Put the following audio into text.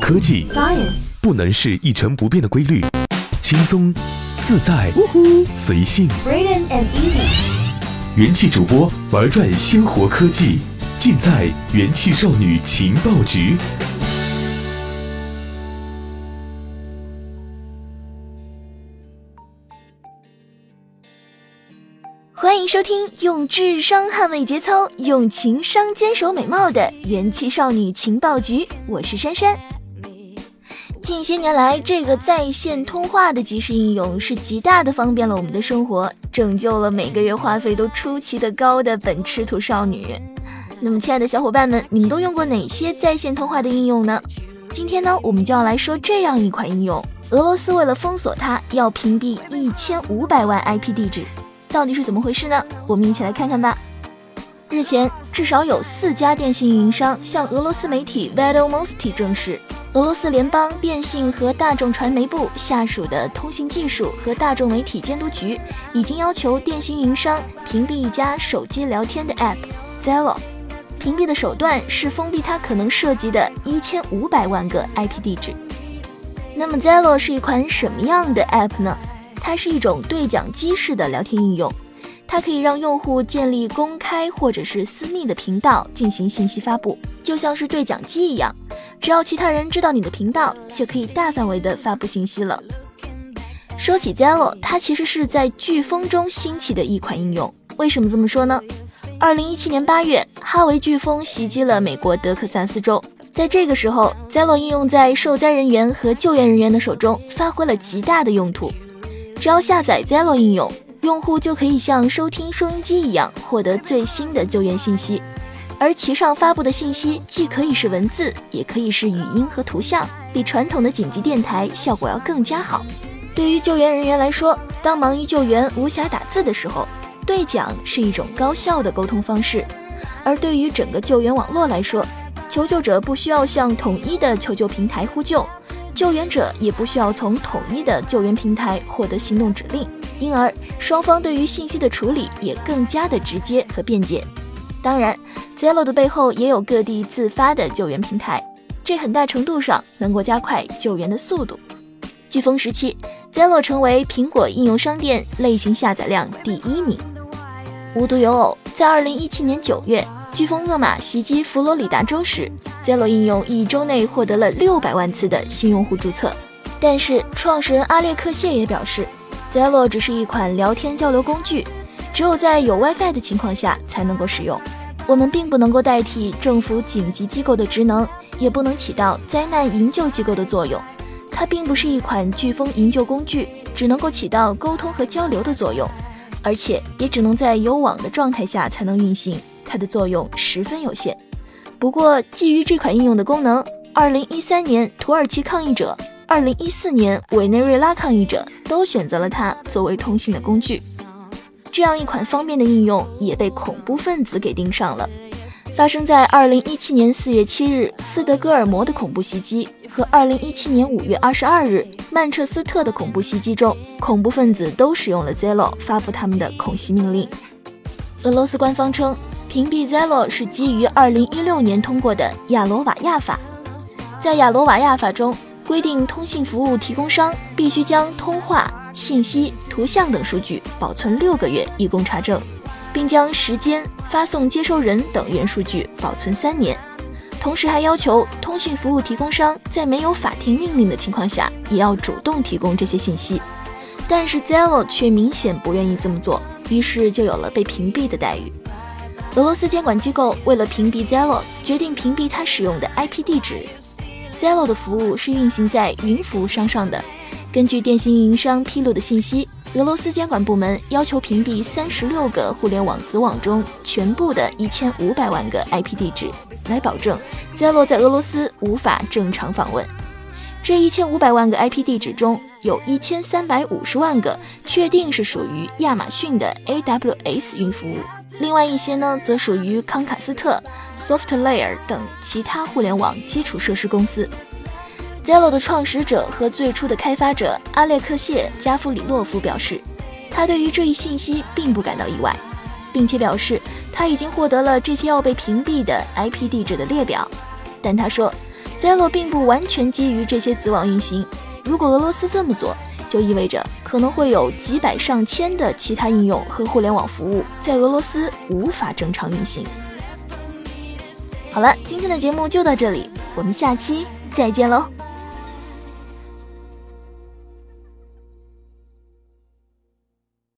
科技 Science 不能是一成不变的规律，轻松、自在、随性。Braden and Easy 元气主播玩转鲜活科技，尽在元气少女情报局。欢迎收听用智商捍卫节操，用情商坚守美貌的元气少女情报局，我是珊珊。近些年来，这个在线通话的即时应用是极大的方便了我们的生活，拯救了每个月话费都出奇的高的本吃土少女。那么，亲爱的小伙伴们，你们都用过哪些在线通话的应用呢？今天呢，我们就要来说这样一款应用：俄罗斯为了封锁它，要屏蔽一千五百万 IP 地址。到底是怎么回事呢？我们一起来看看吧。日前，至少有四家电信运营商向俄罗斯媒体 Vedomosti 证实，俄罗斯联邦电信和大众传媒部下属的通信技术和大众媒体监督局已经要求电信运营商屏蔽一家手机聊天的 App Zello。屏蔽的手段是封闭它可能涉及的一千五百万个 IP 地址。那么 Zello 是一款什么样的 App 呢？它是一种对讲机式的聊天应用，它可以让用户建立公开或者是私密的频道进行信息发布，就像是对讲机一样，只要其他人知道你的频道，就可以大范围的发布信息了。说起 Zello，它其实是在飓风中兴起的一款应用。为什么这么说呢？二零一七年八月，哈维飓风袭击了美国德克萨斯州。在这个时候，Zello 应用在受灾人员和救援人员的手中发挥了极大的用途。只要下载 Zello 应用，用户就可以像收听收音机一样获得最新的救援信息，而其上发布的信息既可以是文字，也可以是语音和图像，比传统的紧急电台效果要更加好。对于救援人员来说，当忙于救援无暇打字的时候，对讲是一种高效的沟通方式；而对于整个救援网络来说，求救者不需要向统一的求救平台呼救。救援者也不需要从统一的救援平台获得行动指令，因而双方对于信息的处理也更加的直接和便捷。当然，Zello 的背后也有各地自发的救援平台，这很大程度上能够加快救援的速度。飓风时期，Zello 成为苹果应用商店类型下载量第一名。无独有偶，在2017年9月。飓风厄马袭击佛罗里达州时，Zello 应用一周内获得了六百万次的新用户注册。但是，创始人阿列克谢也表示，Zello 只是一款聊天交流工具，只有在有 WiFi 的情况下才能够使用。我们并不能够代替政府紧急机构的职能，也不能起到灾难营救机构的作用。它并不是一款飓风营救工具，只能够起到沟通和交流的作用，而且也只能在有网的状态下才能运行。它的作用十分有限。不过，基于这款应用的功能，2013年土耳其抗议者，2014年委内瑞拉抗议者都选择了它作为通信的工具。这样一款方便的应用也被恐怖分子给盯上了。发生在2017年4月7日斯德哥尔摩的恐怖袭击和2017年5月22日曼彻斯特的恐怖袭击中，恐怖分子都使用了 ZELO 发布他们的恐袭命令。俄罗斯官方称。屏蔽 Zello 是基于2016年通过的亚罗瓦亚法，在亚罗瓦亚法中规定，通信服务提供商必须将通话、信息、图像等数据保存六个月以供查证，并将时间、发送接收人等原数据保存三年。同时还要求通讯服务提供商在没有法庭命令的情况下，也要主动提供这些信息。但是 Zello 却明显不愿意这么做，于是就有了被屏蔽的待遇。俄罗斯监管机构为了屏蔽 Zello，决定屏蔽它使用的 IP 地址。Zello 的服务是运行在云服务商上的。根据电信运营商披露的信息，俄罗斯监管部门要求屏蔽三十六个互联网子网中全部的一千五百万个 IP 地址，来保证 Zello 在俄罗斯无法正常访问。这一千五百万个 IP 地址中，有一千三百五十万个确定是属于亚马逊的 AWS 云服务。另外一些呢，则属于康卡斯特、SoftLayer 等其他互联网基础设施公司。Zello 的创始者和最初的开发者阿列克谢·加夫里洛夫表示，他对于这一信息并不感到意外，并且表示他已经获得了这些要被屏蔽的 IP 地址的列表。但他说 Zello 并不完全基于这些子网运行。如果俄罗斯这么做，就意味着可能会有几百上千的其他应用和互联网服务在俄罗斯无法正常运行。好了，今天的节目就到这里，我们下期再见喽。